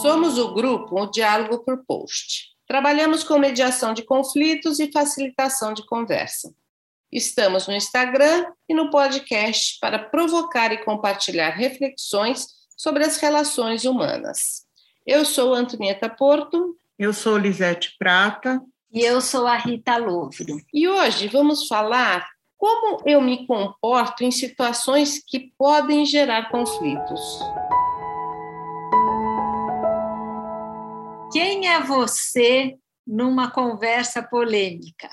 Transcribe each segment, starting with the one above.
Somos o grupo O Diálogo por Post. Trabalhamos com mediação de conflitos e facilitação de conversa. Estamos no Instagram e no podcast para provocar e compartilhar reflexões sobre as relações humanas. Eu sou Antonieta Porto. Eu sou Lisete Prata. E eu sou a Rita Louvro. E hoje vamos falar como eu me comporto em situações que podem gerar conflitos. Quem é você numa conversa polêmica?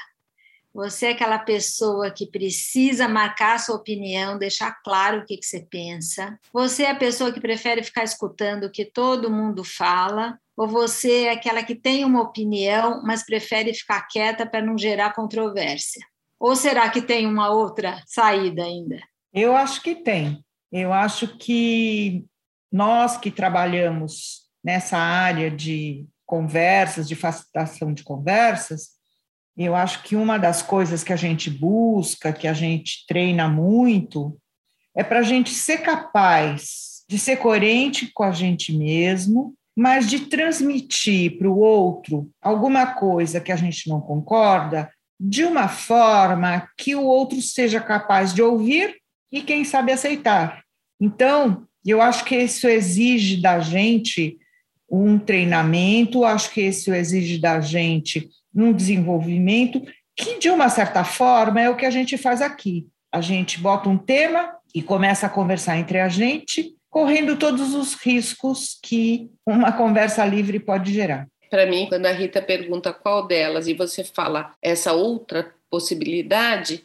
Você é aquela pessoa que precisa marcar sua opinião, deixar claro o que, que você pensa. Você é a pessoa que prefere ficar escutando o que todo mundo fala. Ou você é aquela que tem uma opinião, mas prefere ficar quieta para não gerar controvérsia? Ou será que tem uma outra saída ainda? Eu acho que tem. Eu acho que nós que trabalhamos nessa área de conversas, de facilitação de conversas, eu acho que uma das coisas que a gente busca, que a gente treina muito, é para a gente ser capaz de ser coerente com a gente mesmo, mas de transmitir para o outro alguma coisa que a gente não concorda de uma forma que o outro seja capaz de ouvir e, quem sabe, aceitar. Então, eu acho que isso exige da gente um treinamento, acho que isso exige da gente um desenvolvimento que, de uma certa forma, é o que a gente faz aqui. A gente bota um tema e começa a conversar entre a gente, correndo todos os riscos que uma conversa livre pode gerar para mim, quando a Rita pergunta qual delas e você fala essa outra possibilidade,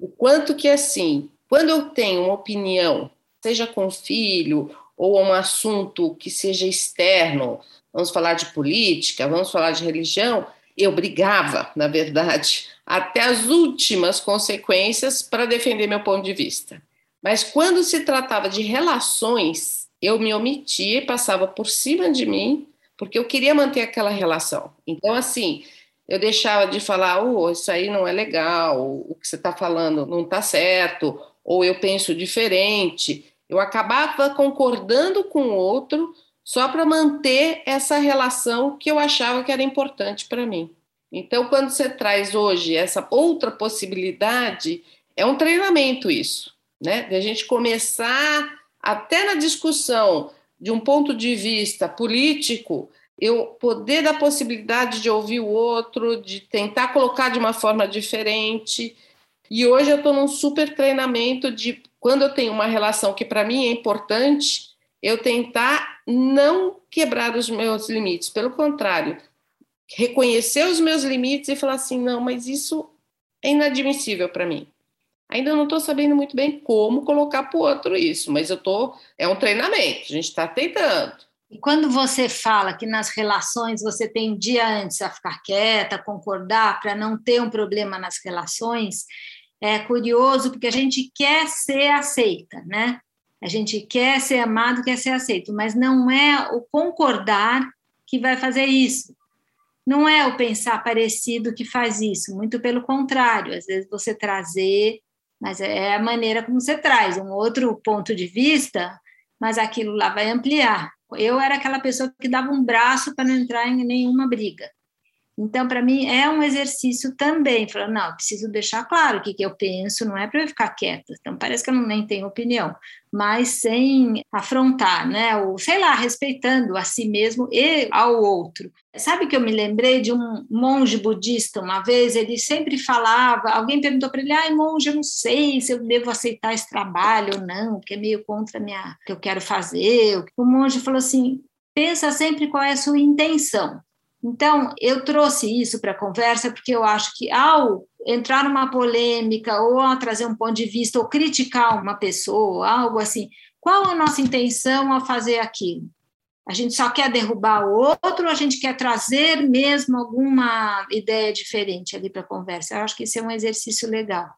o quanto que assim, quando eu tenho uma opinião, seja com filho ou um assunto que seja externo, vamos falar de política, vamos falar de religião, eu brigava, na verdade, até as últimas consequências para defender meu ponto de vista. Mas quando se tratava de relações, eu me omitia e passava por cima de mim porque eu queria manter aquela relação. Então, assim, eu deixava de falar, oh, isso aí não é legal, o que você está falando não está certo, ou eu penso diferente. Eu acabava concordando com o outro só para manter essa relação que eu achava que era importante para mim. Então, quando você traz hoje essa outra possibilidade, é um treinamento isso, né? De a gente começar até na discussão de um ponto de vista político, eu poder dar possibilidade de ouvir o outro, de tentar colocar de uma forma diferente. E hoje eu estou num super treinamento de quando eu tenho uma relação que para mim é importante, eu tentar não quebrar os meus limites, pelo contrário, reconhecer os meus limites e falar assim, não, mas isso é inadmissível para mim. Ainda não estou sabendo muito bem como colocar para o outro isso, mas eu tô. É um treinamento, a gente está tentando. E quando você fala que nas relações você tem um dia antes a ficar quieta, concordar, para não ter um problema nas relações, é curioso porque a gente quer ser aceita, né? A gente quer ser amado, quer ser aceito, mas não é o concordar que vai fazer isso. Não é o pensar parecido que faz isso, muito pelo contrário. Às vezes você trazer mas é a maneira como você traz um outro ponto de vista, mas aquilo lá vai ampliar. Eu era aquela pessoa que dava um braço para não entrar em nenhuma briga. Então, para mim, é um exercício também. Falar, não, preciso deixar claro o que, que eu penso, não é para eu ficar quieta. Então, parece que eu não, nem tenho opinião, mas sem afrontar, né? Ou, sei lá, respeitando a si mesmo e ao outro. Sabe que eu me lembrei de um monge budista uma vez? Ele sempre falava. Alguém perguntou para ele: ai, monge, eu não sei se eu devo aceitar esse trabalho ou não, porque é meio contra minha, o que eu quero fazer. O monge falou assim: pensa sempre qual é a sua intenção. Então, eu trouxe isso para a conversa porque eu acho que ao entrar numa polêmica ou a trazer um ponto de vista ou criticar uma pessoa, algo assim, qual a nossa intenção ao fazer aquilo? A gente só quer derrubar o outro ou a gente quer trazer mesmo alguma ideia diferente ali para a conversa? Eu acho que isso é um exercício legal.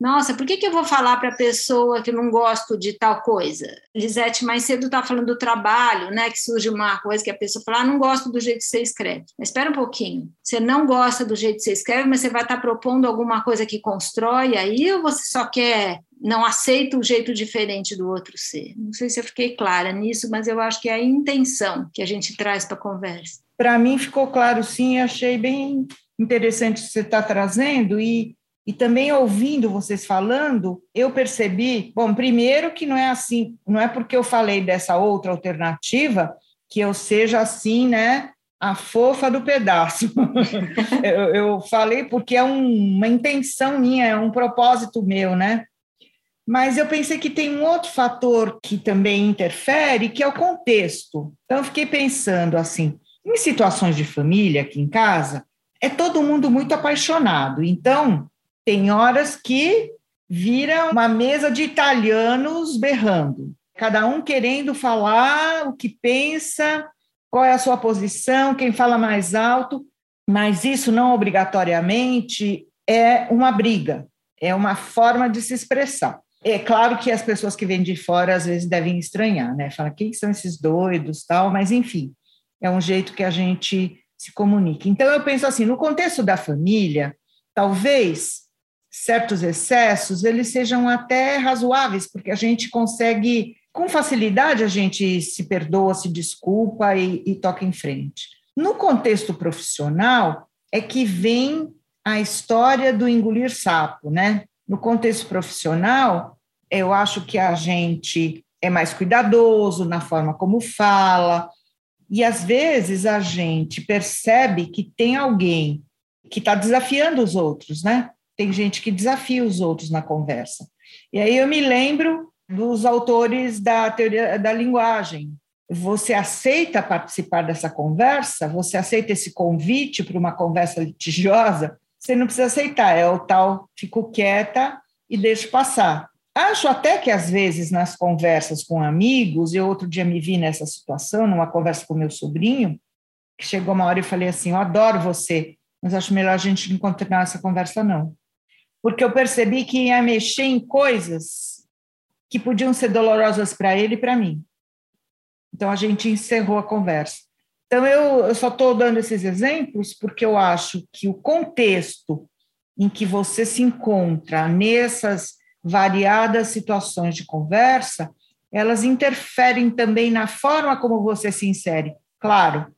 Nossa, por que, que eu vou falar para a pessoa que não gosto de tal coisa? Lisete, mais cedo está falando do trabalho, né? Que surge uma coisa que a pessoa fala, ah, não gosto do jeito que você escreve. Mas espera um pouquinho. Você não gosta do jeito que você escreve, mas você vai estar tá propondo alguma coisa que constrói aí, ou você só quer não aceita o jeito diferente do outro ser. Não sei se eu fiquei clara nisso, mas eu acho que é a intenção que a gente traz para a conversa. Para mim ficou claro, sim, achei bem interessante o que você está trazendo e, e também ouvindo vocês falando, eu percebi, bom, primeiro que não é assim, não é porque eu falei dessa outra alternativa que eu seja assim, né, a fofa do pedaço. eu, eu, falei porque é um, uma intenção minha, é um propósito meu, né? Mas eu pensei que tem um outro fator que também interfere, que é o contexto. Então, eu fiquei pensando assim: em situações de família aqui em casa, é todo mundo muito apaixonado. Então, tem horas que vira uma mesa de italianos berrando, cada um querendo falar o que pensa, qual é a sua posição, quem fala mais alto, mas isso não obrigatoriamente é uma briga, é uma forma de se expressar. É claro que as pessoas que vêm de fora às vezes devem estranhar, né? Fala quem são esses doidos, tal, mas enfim, é um jeito que a gente se comunica. Então eu penso assim, no contexto da família, talvez certos excessos eles sejam até razoáveis, porque a gente consegue com facilidade a gente se perdoa, se desculpa e, e toca em frente. No contexto profissional é que vem a história do engolir sapo, né? No contexto profissional, eu acho que a gente é mais cuidadoso na forma como fala, e às vezes a gente percebe que tem alguém que está desafiando os outros, né? Tem gente que desafia os outros na conversa. E aí eu me lembro dos autores da teoria da linguagem. Você aceita participar dessa conversa? Você aceita esse convite para uma conversa litigiosa? você não precisa aceitar, é o tal fico quieta e deixo passar. Acho até que às vezes nas conversas com amigos, eu outro dia me vi nessa situação, numa conversa com meu sobrinho, que chegou uma hora e falei assim: Eu adoro você, mas acho melhor a gente não continuar essa conversa, não. Porque eu percebi que ia mexer em coisas que podiam ser dolorosas para ele e para mim. Então a gente encerrou a conversa. Então, eu, eu só estou dando esses exemplos porque eu acho que o contexto em que você se encontra nessas variadas situações de conversa, elas interferem também na forma como você se insere. Claro,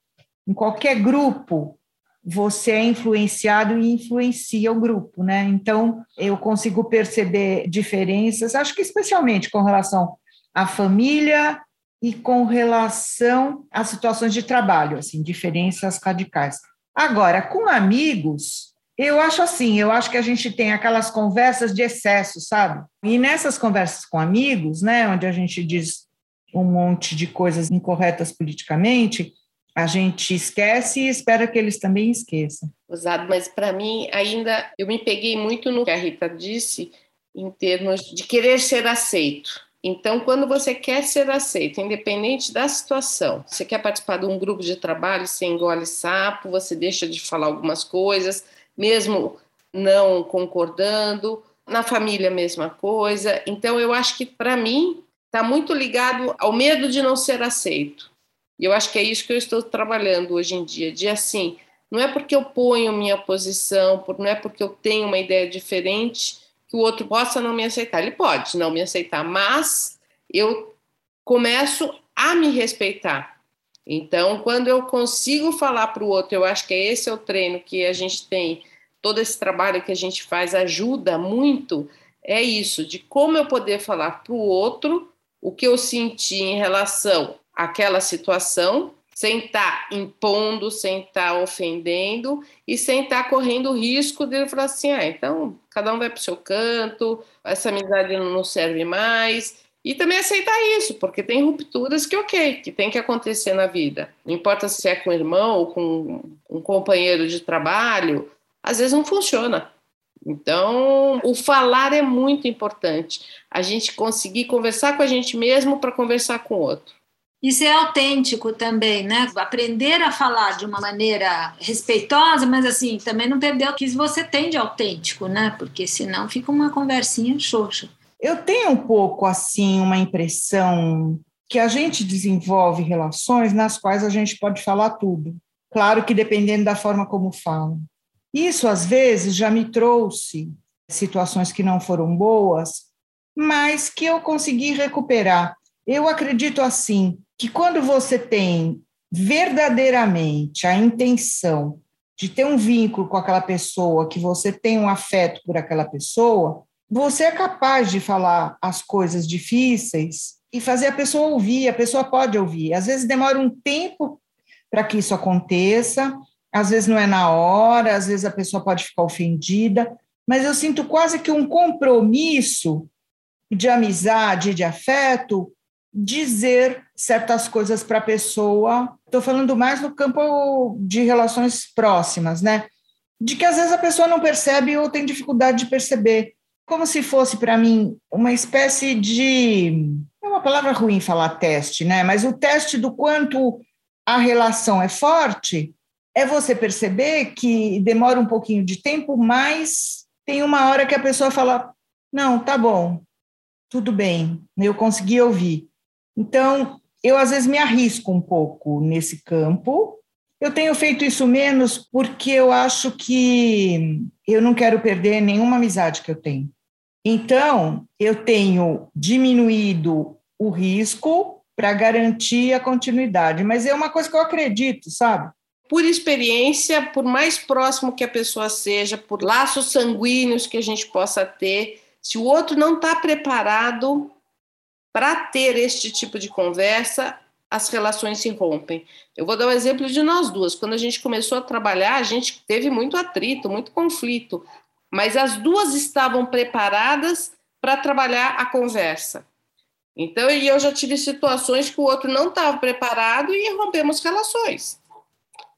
em qualquer grupo, você é influenciado e influencia o grupo, né? Então, eu consigo perceber diferenças, acho que especialmente com relação à família e com relação às situações de trabalho, assim, diferenças radicais. Agora, com amigos, eu acho assim, eu acho que a gente tem aquelas conversas de excesso, sabe? E nessas conversas com amigos, né, onde a gente diz um monte de coisas incorretas politicamente, a gente esquece e espera que eles também esqueçam. Exato, mas para mim ainda eu me peguei muito no que a Rita disse em termos de querer ser aceito. Então, quando você quer ser aceito, independente da situação, você quer participar de um grupo de trabalho, você engole sapo, você deixa de falar algumas coisas, mesmo não concordando. Na família, mesma coisa. Então, eu acho que, para mim, está muito ligado ao medo de não ser aceito. E eu acho que é isso que eu estou trabalhando hoje em dia, de assim, não é porque eu ponho minha posição, não é porque eu tenho uma ideia diferente que o outro possa não me aceitar. Ele pode não me aceitar, mas eu começo a me respeitar. Então, quando eu consigo falar para o outro, eu acho que esse é o treino que a gente tem, todo esse trabalho que a gente faz ajuda muito, é isso, de como eu poder falar para o outro o que eu senti em relação àquela situação sem estar tá impondo, sem estar tá ofendendo e sem estar tá correndo o risco de falar assim: ah, então cada um vai para o seu canto, essa amizade não serve mais. E também aceitar isso, porque tem rupturas que, ok, que tem que acontecer na vida. Não importa se é com um irmão ou com um companheiro de trabalho, às vezes não funciona. Então, o falar é muito importante. A gente conseguir conversar com a gente mesmo para conversar com o outro. Isso é autêntico também, né? Aprender a falar de uma maneira respeitosa, mas assim, também não perder o que você tem de autêntico, né? Porque senão fica uma conversinha xoxa. Eu tenho um pouco assim uma impressão que a gente desenvolve relações nas quais a gente pode falar tudo. Claro que dependendo da forma como fala. Isso às vezes já me trouxe situações que não foram boas, mas que eu consegui recuperar. Eu acredito assim, que quando você tem verdadeiramente a intenção de ter um vínculo com aquela pessoa, que você tem um afeto por aquela pessoa, você é capaz de falar as coisas difíceis e fazer a pessoa ouvir, a pessoa pode ouvir. Às vezes demora um tempo para que isso aconteça, às vezes não é na hora, às vezes a pessoa pode ficar ofendida, mas eu sinto quase que um compromisso de amizade, de afeto, dizer certas coisas para a pessoa. Estou falando mais no campo de relações próximas, né? De que às vezes a pessoa não percebe ou tem dificuldade de perceber como se fosse para mim uma espécie de é uma palavra ruim falar teste, né? Mas o teste do quanto a relação é forte é você perceber que demora um pouquinho de tempo, mas tem uma hora que a pessoa fala: "Não, tá bom. Tudo bem, eu consegui ouvir". Então, eu às vezes me arrisco um pouco nesse campo. Eu tenho feito isso menos porque eu acho que eu não quero perder nenhuma amizade que eu tenho. Então, eu tenho diminuído o risco para garantir a continuidade, mas é uma coisa que eu acredito, sabe? Por experiência, por mais próximo que a pessoa seja, por laços sanguíneos que a gente possa ter, se o outro não está preparado para ter este tipo de conversa, as relações se rompem. Eu vou dar o um exemplo de nós duas. Quando a gente começou a trabalhar, a gente teve muito atrito, muito conflito mas as duas estavam preparadas para trabalhar a conversa. Então, e eu já tive situações que o outro não estava preparado e rompemos relações.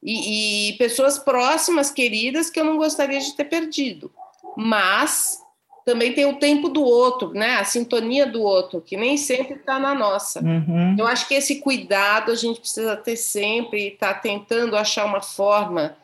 E, e, pessoas próximas, queridas, que eu não gostaria de ter perdido. Mas também tem o tempo do outro, né? A sintonia do outro, que nem sempre está na nossa. Uhum. Eu acho que esse cuidado a gente precisa ter sempre e estar tá tentando achar uma forma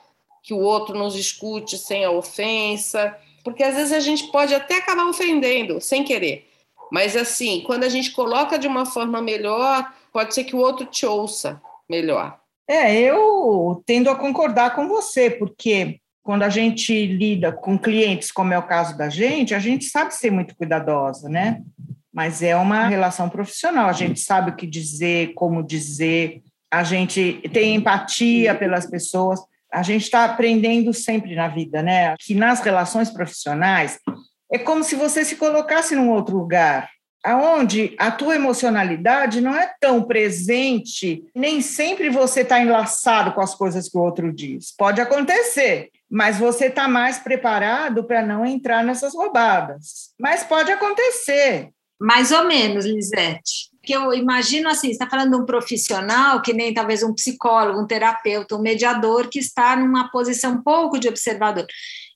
que o outro nos escute sem a ofensa, porque às vezes a gente pode até acabar ofendendo sem querer. Mas assim, quando a gente coloca de uma forma melhor, pode ser que o outro te ouça melhor. É, eu tendo a concordar com você, porque quando a gente lida com clientes, como é o caso da gente, a gente sabe ser muito cuidadosa, né? Mas é uma relação profissional, a gente sabe o que dizer, como dizer, a gente tem empatia pelas pessoas a gente está aprendendo sempre na vida, né? Que nas relações profissionais é como se você se colocasse num outro lugar, aonde a tua emocionalidade não é tão presente, nem sempre você está enlaçado com as coisas que o outro diz. Pode acontecer, mas você está mais preparado para não entrar nessas roubadas. Mas pode acontecer. Mais ou menos, Lisete que eu imagino assim, você está falando de um profissional, que nem talvez um psicólogo, um terapeuta, um mediador, que está numa posição pouco de observador.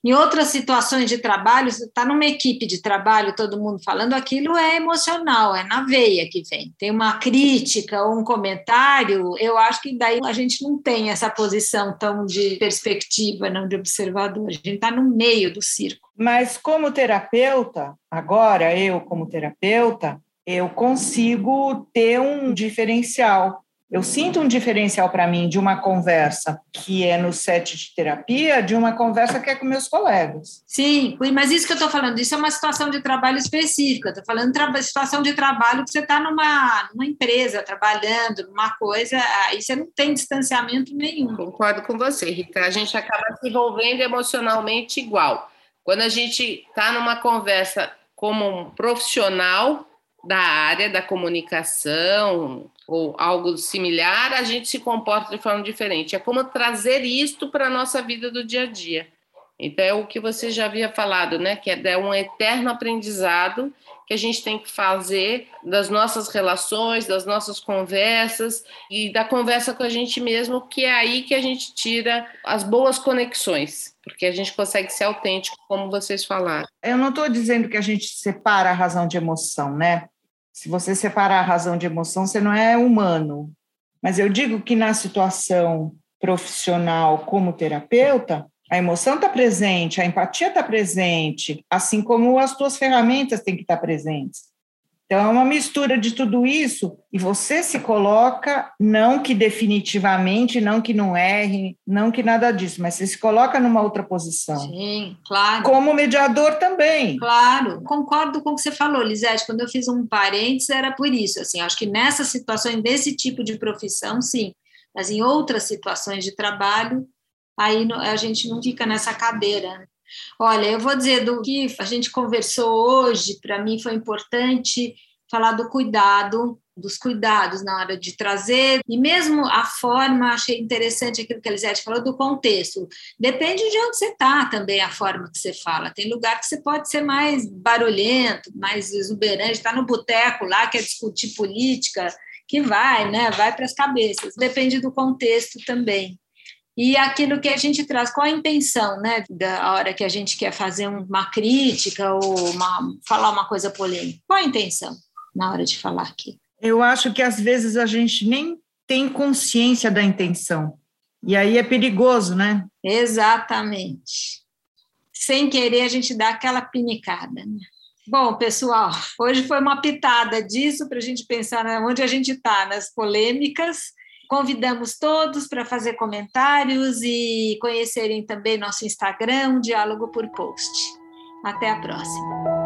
Em outras situações de trabalho, você está numa equipe de trabalho, todo mundo falando, aquilo é emocional, é na veia que vem. Tem uma crítica ou um comentário, eu acho que daí a gente não tem essa posição tão de perspectiva, não de observador. A gente está no meio do circo. Mas como terapeuta, agora eu como terapeuta, eu consigo ter um diferencial. Eu sinto um diferencial para mim de uma conversa que é no set de terapia, de uma conversa que é com meus colegas. Sim, mas isso que eu estou falando, isso é uma situação de trabalho específica. Estou falando de situação de trabalho que você está numa, numa empresa, trabalhando, numa coisa, aí você não tem distanciamento nenhum. Concordo com você, Rita. A gente acaba se envolvendo emocionalmente igual. Quando a gente está numa conversa como um profissional, da área da comunicação ou algo similar, a gente se comporta de forma diferente. É como trazer isto para a nossa vida do dia a dia. Então, é o que você já havia falado, né? Que é um eterno aprendizado que a gente tem que fazer das nossas relações, das nossas conversas e da conversa com a gente mesmo, que é aí que a gente tira as boas conexões, porque a gente consegue ser autêntico, como vocês falaram. Eu não estou dizendo que a gente separa a razão de emoção, né? Se você separar a razão de emoção, você não é humano. Mas eu digo que na situação profissional como terapeuta, a emoção está presente, a empatia está presente, assim como as tuas ferramentas têm que estar tá presentes. Então, é uma mistura de tudo isso e você se coloca, não que definitivamente, não que não erre, não que nada disso, mas você se coloca numa outra posição. Sim, claro. Como mediador também. Claro, concordo com o que você falou, Lisete. Quando eu fiz um parênteses, era por isso. Assim, acho que nessas situações, desse tipo de profissão, sim. Mas em outras situações de trabalho, aí a gente não fica nessa cadeira. Olha, eu vou dizer do que a gente conversou hoje, para mim foi importante falar do cuidado, dos cuidados na hora de trazer, e mesmo a forma, achei interessante aquilo que a Elisete falou do contexto. Depende de onde você está também, a forma que você fala. Tem lugar que você pode ser mais barulhento, mais exuberante, está no boteco lá, quer discutir política, que vai, né? Vai para as cabeças. Depende do contexto também e aquilo que a gente traz, qual a intenção, né, da hora que a gente quer fazer uma crítica ou uma, falar uma coisa polêmica? Qual a intenção na hora de falar aqui? Eu acho que às vezes a gente nem tem consciência da intenção. E aí é perigoso, né? Exatamente. Sem querer, a gente dá aquela pinicada. Né? Bom, pessoal, hoje foi uma pitada disso para a gente pensar onde a gente está, nas polêmicas Convidamos todos para fazer comentários e conhecerem também nosso Instagram, Diálogo por Post. Até a próxima.